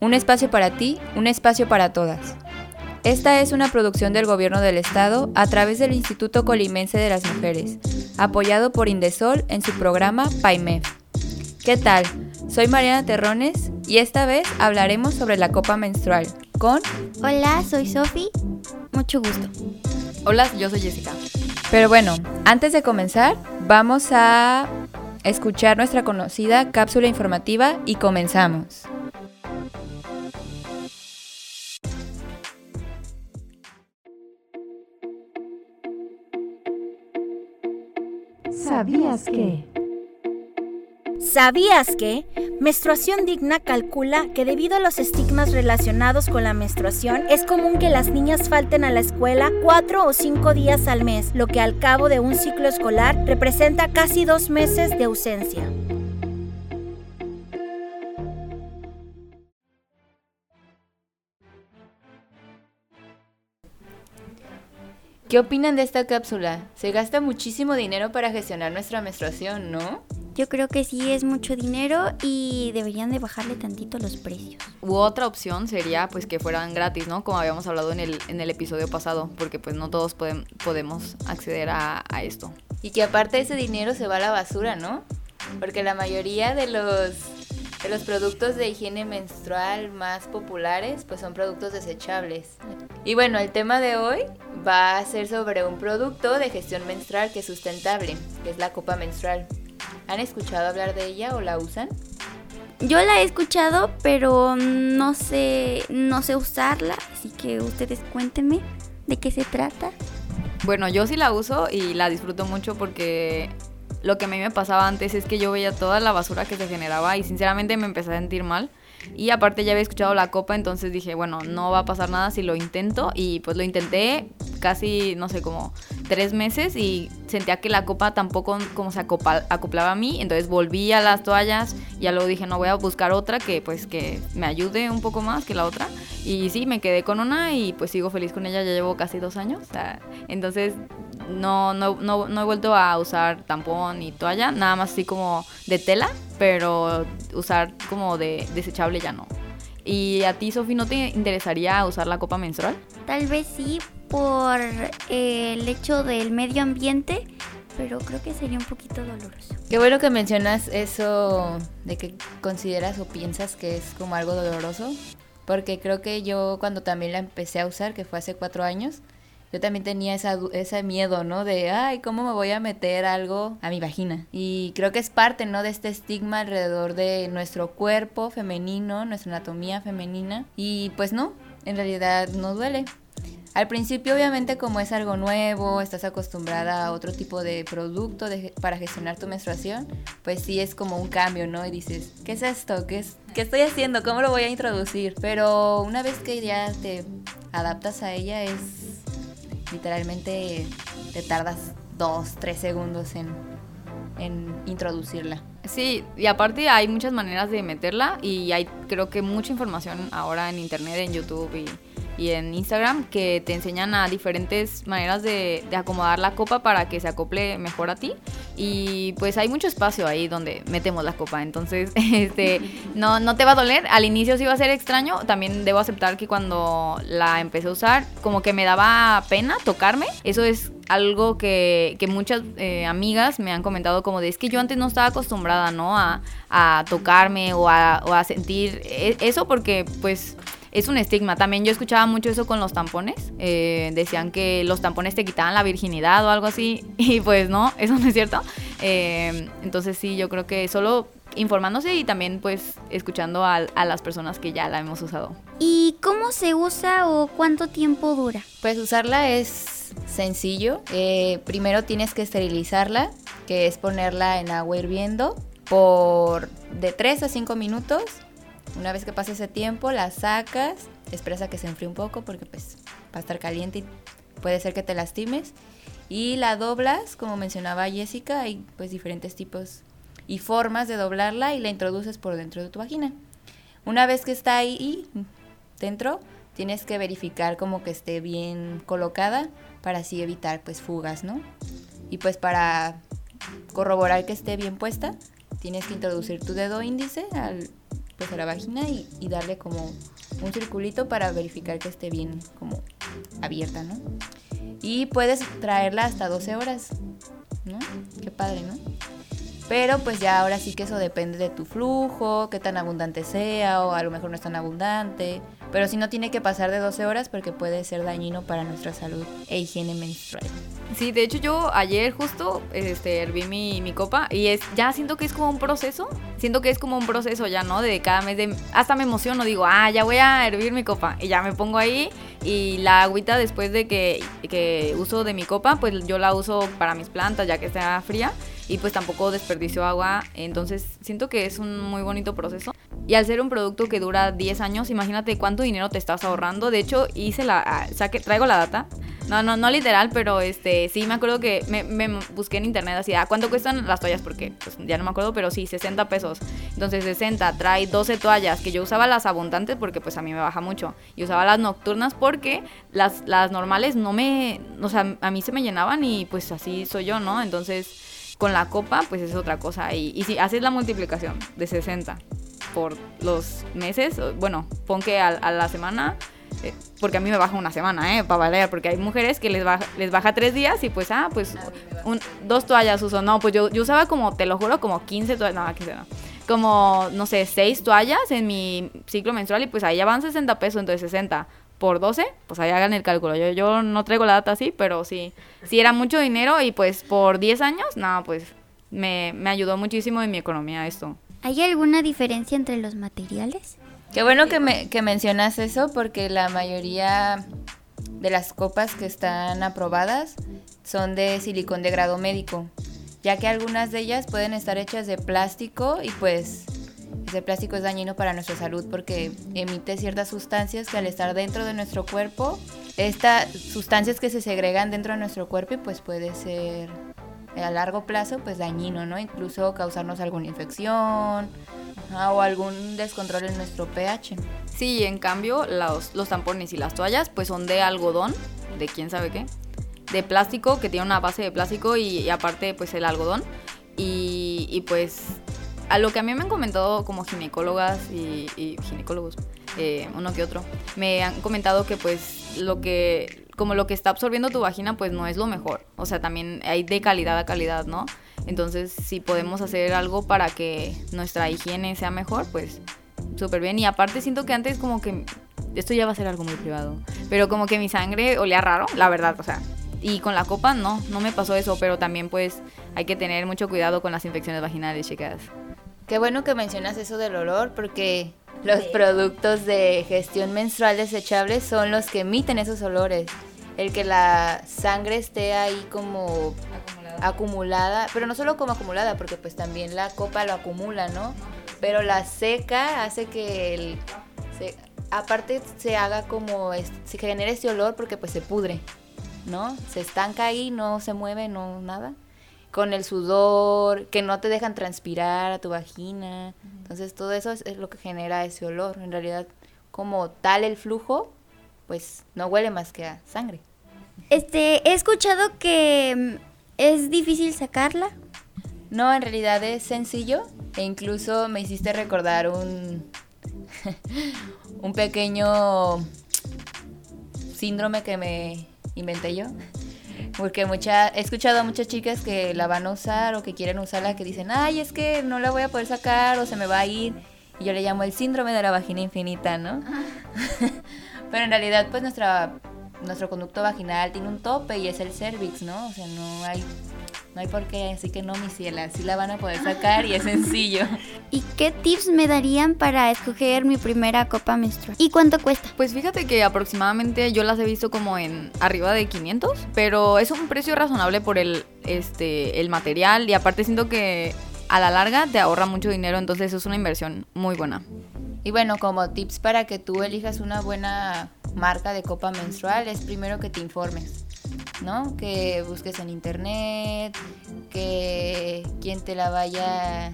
un espacio para ti, un espacio para todas. Esta es una producción del Gobierno del Estado a través del Instituto Colimense de las Mujeres, apoyado por Indesol en su programa PAIMEF. ¿Qué tal? Soy Mariana Terrones y esta vez hablaremos sobre la copa menstrual con... Hola, soy Sofi. Mucho gusto. Hola, yo soy Jessica. Pero bueno, antes de comenzar, vamos a escuchar nuestra conocida cápsula informativa y comenzamos. ¿Sabías que? ¿Sabías que? Menstruación Digna calcula que debido a los estigmas relacionados con la menstruación, es común que las niñas falten a la escuela cuatro o cinco días al mes, lo que al cabo de un ciclo escolar representa casi dos meses de ausencia. ¿Qué opinan de esta cápsula? Se gasta muchísimo dinero para gestionar nuestra menstruación, ¿no? Yo creo que sí es mucho dinero y deberían de bajarle tantito los precios. U otra opción sería pues que fueran gratis, ¿no? Como habíamos hablado en el, en el episodio pasado, porque pues no todos podemos acceder a, a esto. Y que aparte ese dinero se va a la basura, ¿no? Porque la mayoría de los los productos de higiene menstrual más populares pues son productos desechables. Y bueno, el tema de hoy va a ser sobre un producto de gestión menstrual que es sustentable, que es la copa menstrual. ¿Han escuchado hablar de ella o la usan? Yo la he escuchado, pero no sé, no sé usarla, así que ustedes cuéntenme de qué se trata. Bueno, yo sí la uso y la disfruto mucho porque lo que a mí me pasaba antes es que yo veía toda la basura que se generaba y sinceramente me empecé a sentir mal. Y aparte ya había escuchado la copa, entonces dije, bueno, no va a pasar nada si lo intento. Y pues lo intenté casi, no sé, como tres meses y sentía que la copa tampoco como se acoplaba a mí. Entonces volví a las toallas ya luego dije, no voy a buscar otra que pues que me ayude un poco más que la otra. Y sí, me quedé con una y pues sigo feliz con ella, ya llevo casi dos años. entonces no, no, no, no he vuelto a usar tampón ni toalla, nada más así como de tela, pero usar como de desechable ya no. ¿Y a ti, Sofi, no te interesaría usar la copa menstrual? Tal vez sí, por eh, el hecho del medio ambiente, pero creo que sería un poquito doloroso. Qué bueno que mencionas eso de que consideras o piensas que es como algo doloroso, porque creo que yo cuando también la empecé a usar, que fue hace cuatro años, yo también tenía esa, ese miedo, ¿no? De, ay, ¿cómo me voy a meter algo a mi vagina? Y creo que es parte, ¿no? De este estigma alrededor de nuestro cuerpo femenino, nuestra anatomía femenina. Y pues no, en realidad no duele. Al principio, obviamente, como es algo nuevo, estás acostumbrada a otro tipo de producto para gestionar tu menstruación, pues sí es como un cambio, ¿no? Y dices, ¿qué es esto? ¿Qué, es, ¿Qué estoy haciendo? ¿Cómo lo voy a introducir? Pero una vez que ya te adaptas a ella, es literalmente te tardas dos, tres segundos en, en introducirla. Sí, y aparte hay muchas maneras de meterla y hay creo que mucha información ahora en internet, en YouTube y y en Instagram que te enseñan a diferentes maneras de, acomodar la copa para que se acople mejor a ti. Y pues hay mucho espacio ahí donde metemos la copa. Entonces, este, no, no te va a doler. Al inicio sí va a ser extraño. También debo aceptar que cuando la empecé a usar, como que me daba pena tocarme. Eso es algo que, que muchas eh, amigas me han comentado como de es que yo antes no estaba acostumbrada, ¿no? A, a tocarme o a, o a sentir e, eso porque pues es un estigma. También yo escuchaba mucho eso con los tampones. Eh, decían que los tampones te quitaban la virginidad o algo así. Y pues no, eso no es cierto. Eh, entonces sí, yo creo que solo informándose y también pues escuchando a, las personas que ya la hemos usado. ¿Y cómo se usa o cuánto tiempo dura? Pues usarla es sencillo. Eh, primero tienes que esterilizarla, que es ponerla en agua hirviendo por de 3 a 5 minutos Una vez que pase ese tiempo, la sacas, esperas a que se enfríe un poco porque pues va a estar caliente y puede ser que te lastimes. Y la doblas, como mencionaba Jessica, hay pues diferentes tipos y formas de doblarla y la introduces por dentro de tu vagina. Una vez que está ahí dentro, tienes que verificar como que esté bien colocada para así evitar pues fugas, ¿no? Y pues para corroborar que esté bien puesta, tienes que introducir tu dedo índice al, pues a la vagina y, y darle como un circulito para verificar que esté bien como abierta, ¿no? Y puedes traerla hasta 12 horas, ¿no? Qué padre, ¿no? Pero pues ya ahora sí que eso depende de tu flujo, qué tan abundante sea o a lo mejor no es tan abundante. Pero si no tiene que pasar de 12 horas porque puede ser dañino para nuestra salud e higiene menstrual. Sí, de hecho yo ayer justo este, herví mi, mi copa y es ya siento que es como un proceso. Siento que es como un proceso ya, ¿no? De cada mes de... Hasta me emociono, digo, ah, ya voy a hervir mi copa. Y ya me pongo ahí y la agüita después de que, que uso de mi copa, pues yo la uso para mis plantas ya que está fría y pues tampoco desperdicio agua. Entonces siento que es un muy bonito proceso. Y al ser un producto que dura 10 años, imagínate cuánto dinero te estás ahorrando. De hecho, hice la... ah, traigo la data. No, no, no literal, pero este sí me acuerdo que me, me busqué en internet así, ah, ¿cuánto cuestan las toallas? Porque pues, ya no me acuerdo, pero sí, 60 pesos. Entonces 60, trae 12 toallas, que yo usaba las abundantes porque pues a mí me baja mucho. Y usaba las nocturnas porque las, las normales no me, o sea, a mí se me llenaban y pues así soy yo, ¿no? Entonces con la copa pues es otra cosa. Y, y si haces la multiplicación de 60 por los meses, bueno, pon que a, a la semana, eh, porque a mí me baja una semana, ¿eh? Para valer, porque hay mujeres que les baja, les baja tres días y pues, ah, pues un- dos toallas uso. No, pues yo, yo usaba como, te lo juro, como 15 toallas, no, 15 no. Como, no sé, seis toallas en mi ciclo menstrual y pues ahí ya van 60 pesos, entonces 60 por 12, pues ahí hagan el cálculo. Yo, yo no traigo la data así, pero sí, sí era mucho dinero y pues por 10 años, no, pues me, me ayudó muchísimo en mi economía esto. ¿Hay alguna diferencia entre los materiales? Qué bueno que, me, que mencionas eso porque la mayoría de las copas que están aprobadas son de silicón de grado médico, ya que algunas de ellas pueden estar hechas de plástico y pues ese plástico es dañino para nuestra salud porque emite ciertas sustancias que al estar dentro de nuestro cuerpo, estas sustancias que se segregan dentro de nuestro cuerpo pues puede ser a largo plazo pues dañino, ¿no? Incluso causarnos alguna infección o algún descontrol en nuestro pH. Sí, en cambio, los, tampones y las toallas, pues son de algodón, de quién sabe qué, de plástico, que tiene una base de plástico y, y aparte, pues el algodón. Y, y, pues, a lo que a mí me han comentado como ginecólogas y, y ginecólogos, eh, uno que otro, me han comentado que pues lo que, como lo que está absorbiendo tu vagina, pues no es lo mejor. O sea, también hay de calidad a calidad, ¿no? Entonces, si podemos hacer algo para que nuestra higiene sea mejor, pues súper bien. Y aparte siento que antes como que... Esto ya va a ser algo muy privado. Pero como que mi sangre olía raro, la verdad, o sea. Y con la copa no, no me pasó eso, pero también pues hay que tener mucho cuidado con las infecciones vaginales, chicas. Qué bueno que mencionas eso del olor porque los productos de gestión menstrual desechables son los que emiten esos olores. El que la sangre esté ahí como acumulada, pero no solo como acumulada, porque pues también la copa lo acumula, ¿no? Pero la seca hace que el, se- aparte se haga como, se genere ese olor porque pues se pudre, ¿no? Se estanca ahí, no se mueve, no nada. Con el sudor, que no te dejan transpirar a tu vagina. Entonces todo eso es, es lo que genera ese olor. En realidad, como tal el flujo, pues no huele más que a sangre. Este, he escuchado que mm, es difícil sacarla. No, en realidad es sencillo e incluso me hiciste recordar un un pequeño síndrome que me inventé yo. Porque mucha, he escuchado a muchas chicas que la van a usar o que quieren usarla que dicen, ay, es que no la voy a poder sacar o se me va a ir. Y yo le llamo el síndrome de la vagina infinita, ¿no? Pero en realidad, pues nuestra, nuestro conducto vaginal tiene un tope y es el cervix, ¿no? O sea, no hay, no hay por qué, así que no, mi ciela, sí la van a poder sacar y es sencillo. ¿Y qué tips me darían para escoger mi primera copa menstrual? ¿Y cuánto cuesta? Pues fíjate que aproximadamente yo las he visto como en arriba de 500, pero es un precio razonable por el, este, el material y aparte siento que a la larga te ahorra mucho dinero, entonces es una inversión muy buena. Y bueno, como tips para que tú elijas una buena marca de copa menstrual es primero que te informes, ¿no? Que busques en internet, que quien te la vaya...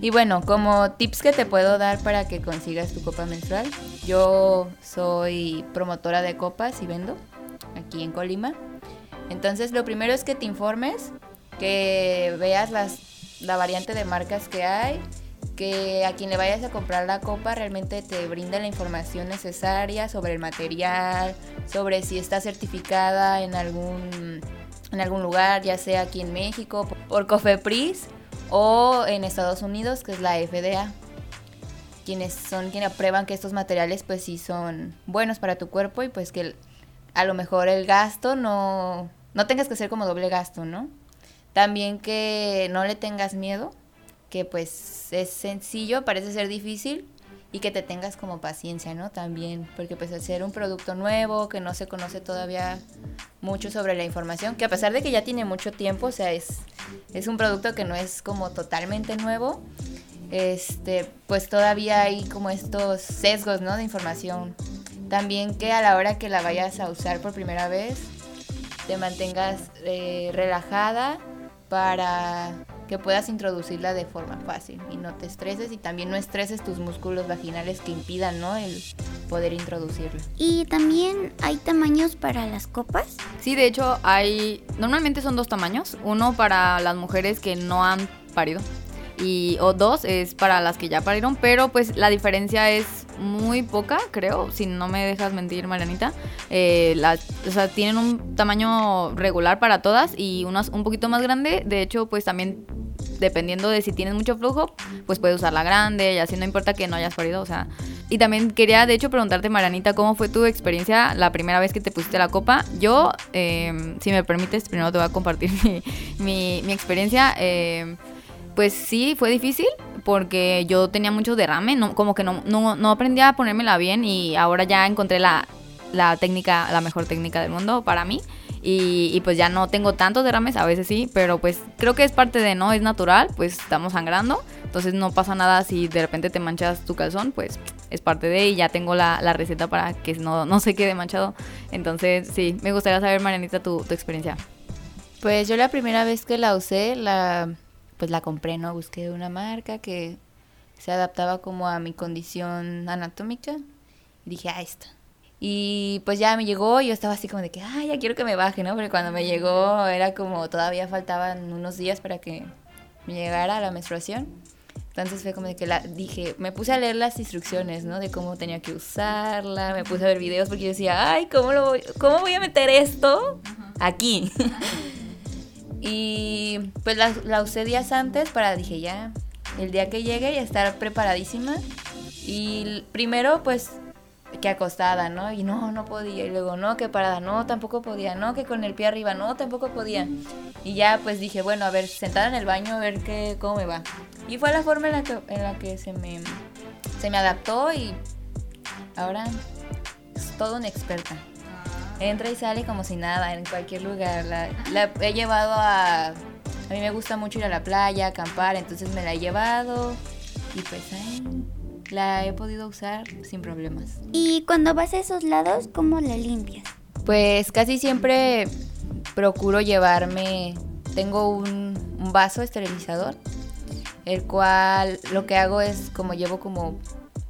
Y bueno, como tips que te puedo dar para que consigas tu copa menstrual, yo soy promotora de copas y vendo aquí en Colima. Entonces lo primero es que te informes, que veas las, la variante de marcas que hay, que a quien le vayas a comprar la copa realmente te brinde la información necesaria sobre el material, sobre si está certificada en algún, en algún lugar, ya sea aquí en México, por Cofepris o en Estados Unidos, que es la FDA. Quienes son quienes aprueban que estos materiales pues sí son buenos para tu cuerpo y pues que a lo mejor el gasto no, no tengas que hacer como doble gasto, ¿no? También que no le tengas miedo, que pues es sencillo, parece ser difícil y que te tengas como paciencia, ¿no? También, porque pues al ser un producto nuevo, que no se conoce todavía mucho sobre la información, que a pesar de que ya tiene mucho tiempo, o sea, es, es un producto que no es como totalmente nuevo, este, pues todavía hay como estos sesgos, ¿no? De información. También que a la hora que la vayas a usar por primera vez, te mantengas eh, relajada para que puedas introducirla de forma fácil y no te estreses y también no estreses tus músculos vaginales que impidan ¿no? el poder introducirla. Y también hay tamaños para las copas. Sí, de hecho hay, normalmente son dos tamaños, uno para las mujeres que no han parido y o dos es para las que ya parieron, pero pues la diferencia es muy poca, creo, si no me dejas mentir, Marianita. Eh, o sea, tienen un tamaño regular para todas y unas un poquito más grande. De hecho, pues también dependiendo de si tienes mucho flujo, pues puedes usar la grande y así no importa que no hayas parido, o sea. Y también quería, de hecho, preguntarte, Marianita, ¿cómo fue tu experiencia la primera vez que te pusiste la copa? Yo, eh, si me permites, primero te voy a compartir mi, mi, experiencia. Eh, pues sí, fue difícil porque yo tenía mucho derrame, no, como que no, no, aprendía a ponérmela bien y ahora ya encontré la, la técnica, la mejor técnica del mundo para mí. Y, y, pues ya no tengo tantos derrames, a veces sí, pero pues creo que es parte de, ¿no? Es natural, pues estamos sangrando, entonces no pasa nada si de repente te manchas tu calzón, pues es parte de y ya tengo la, la receta para que no, no se quede manchado. Entonces sí, me gustaría saber, Marianita, tu, tu experiencia. Pues yo la primera vez que la usé, la pues la compré, ¿no? Busqué una marca que se adaptaba como a mi condición anatómica. Y dije, ah, esta. Y pues ya me llegó y yo estaba así como de que, ah, ya quiero que me baje, ¿no? Porque cuando me llegó era como todavía faltaban unos días para que me llegara la menstruación. Entonces fue como de que la dije, me puse a leer las instrucciones, ¿no? De cómo tenía que usarla, me puse a ver videos porque yo decía, ay, ¿cómo, lo voy, cómo voy a meter esto aquí? Y pues la, usé días antes para, dije, ya, el día que llegue ya estar preparadísima. Y primero, pues, que acostada, ¿no? Y no, no podía. Y luego, no, que parada, no, tampoco podía. No, que con el pie arriba, no, tampoco podía. Y ya, pues dije, bueno, a ver, sentada en el baño, a ver qué, cómo me va. Y fue la forma en la que, en la que se, me, se me adaptó y ahora es todo una experta. Entra y sale como si nada, en cualquier lugar. La, he llevado a... A mí me gusta mucho ir a la playa, acampar, entonces me la he llevado y pues ahí la he podido usar sin problemas. ¿Y cuando vas a esos lados, cómo la limpias? Pues casi siempre procuro llevarme, tengo un, un, vaso esterilizador, el cual lo que hago es como llevo como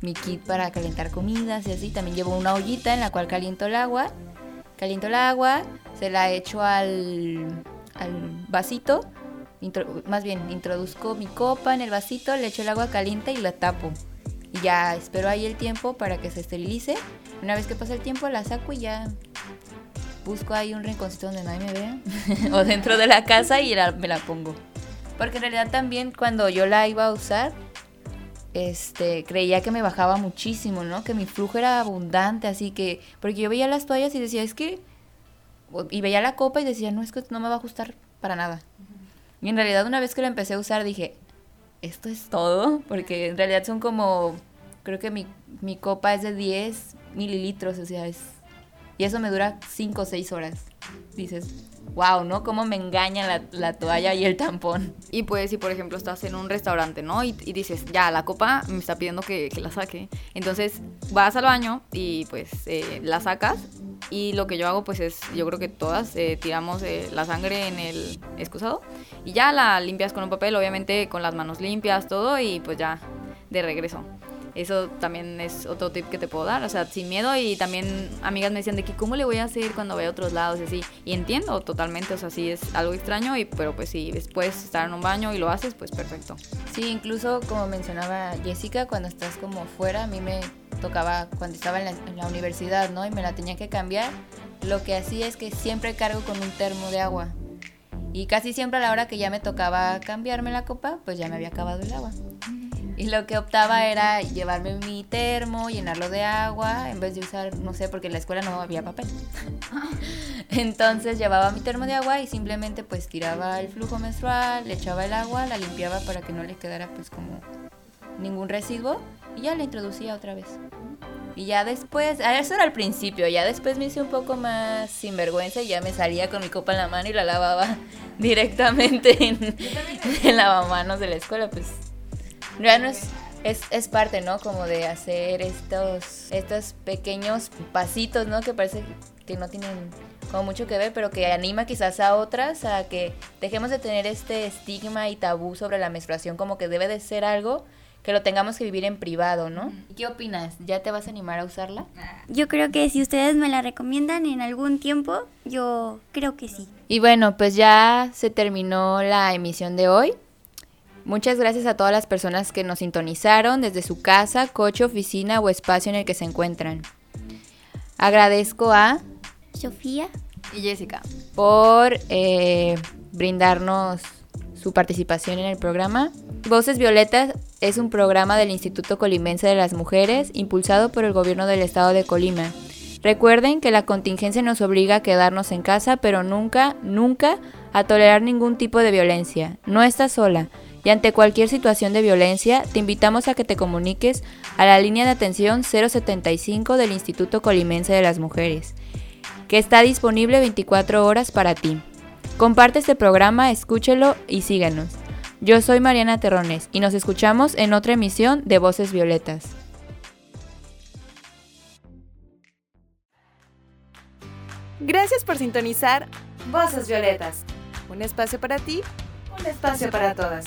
mi kit para calentar comidas y así, también llevo una ollita en la cual caliento el agua caliento el agua, se la echo al, al vasito, más bien introduzco mi copa en el vasito, le echo el agua caliente y la tapo. Y ya espero ahí el tiempo para que se esterilice. Una vez que pasa el tiempo la saco y ya busco ahí un rinconcito donde nadie me vea. o dentro de la casa y me la pongo. Porque en realidad también cuando yo la iba a usar, este, creía que me bajaba muchísimo, ¿no? Que mi flujo era abundante, así que, porque yo veía las toallas y decía, es que, y veía la copa y decía, no, es que no me va a ajustar para nada. Y en realidad una vez que lo empecé a usar dije, esto es todo, porque en realidad son como, creo que mi, mi copa es de 10 mililitros, o sea, es, y eso me dura 5 o 6 horas. dices, wow, ¿no? Cómo me engaña la, la toalla y el tampón. Y pues si por ejemplo estás en un restaurante, ¿no? Y, y dices, ya, la copa me está pidiendo que, que la saque. Entonces vas al baño y pues eh, la sacas. Y lo que yo hago pues es, yo creo que todas eh, tiramos eh, la sangre en el excusado. Y ya la limpias con un papel, obviamente con las manos limpias, todo. Y pues ya, de regreso. Eso también es otro tip que te puedo dar, o sea, sin miedo y también amigas me decían de que cómo le voy a hacer cuando vaya a otros lados y así. Y entiendo totalmente, o sea, sí es algo extraño, y, pero pues si después estar en un baño y lo haces, pues perfecto. Sí, incluso como mencionaba Jessica, cuando estás como fuera, a mí me tocaba cuando estaba en la, en la universidad, ¿no? Y me la tenía que cambiar. Lo que hacía es que siempre cargo con un termo de agua. Y casi siempre a la hora que ya me tocaba cambiarme la copa, pues ya me había acabado el agua. Y lo que optaba era llevarme mi termo, llenarlo de agua, en vez de usar, no sé, porque en la escuela no había papel. Entonces llevaba mi termo de agua y simplemente pues tiraba el flujo menstrual, le echaba el agua, la limpiaba para que no le quedara pues como ningún residuo y ya la introducía otra vez. Y ya después, ah, eso era al principio, ya después me hice un poco más sinvergüenza y ya me salía con mi copa en la mano y la lavaba directamente en, en lavamanos de la escuela, pues ya no es, es, es parte, ¿no? Como de hacer estos, estos pequeños pasitos, ¿no? Que parece que no tienen como mucho que ver, pero que anima quizás a otras a que dejemos de tener este estigma y tabú sobre la menstruación, como que debe de ser algo que lo tengamos que vivir en privado, ¿no? ¿Y ¿Qué opinas? ¿Ya te vas a animar a usarla? Yo creo que si ustedes me la recomiendan en algún tiempo, yo creo que sí. Y bueno, pues ya se terminó la emisión de hoy. Muchas gracias a todas las personas que nos sintonizaron desde su casa, coche, oficina o espacio en el que se encuentran. Agradezco a Sofía. Y Jessica. por eh, brindarnos su participación en el programa. Voces Violetas es un programa del Instituto Colimense de las Mujeres impulsado por el gobierno del estado de Colima. Recuerden que la contingencia nos obliga a quedarnos en casa, pero nunca, nunca a tolerar ningún tipo de violencia. No estás sola. Y ante cualquier situación de violencia, te invitamos a que te comuniques a la línea de atención 075 del Instituto Colimense de las Mujeres, que está disponible 24 horas para ti. Comparte este programa, escúchelo y síganos. Yo soy Mariana Terrones y nos escuchamos en otra emisión de Voces Violetas. Gracias por sintonizar Voces Violetas. Un espacio para ti, un espacio para todas.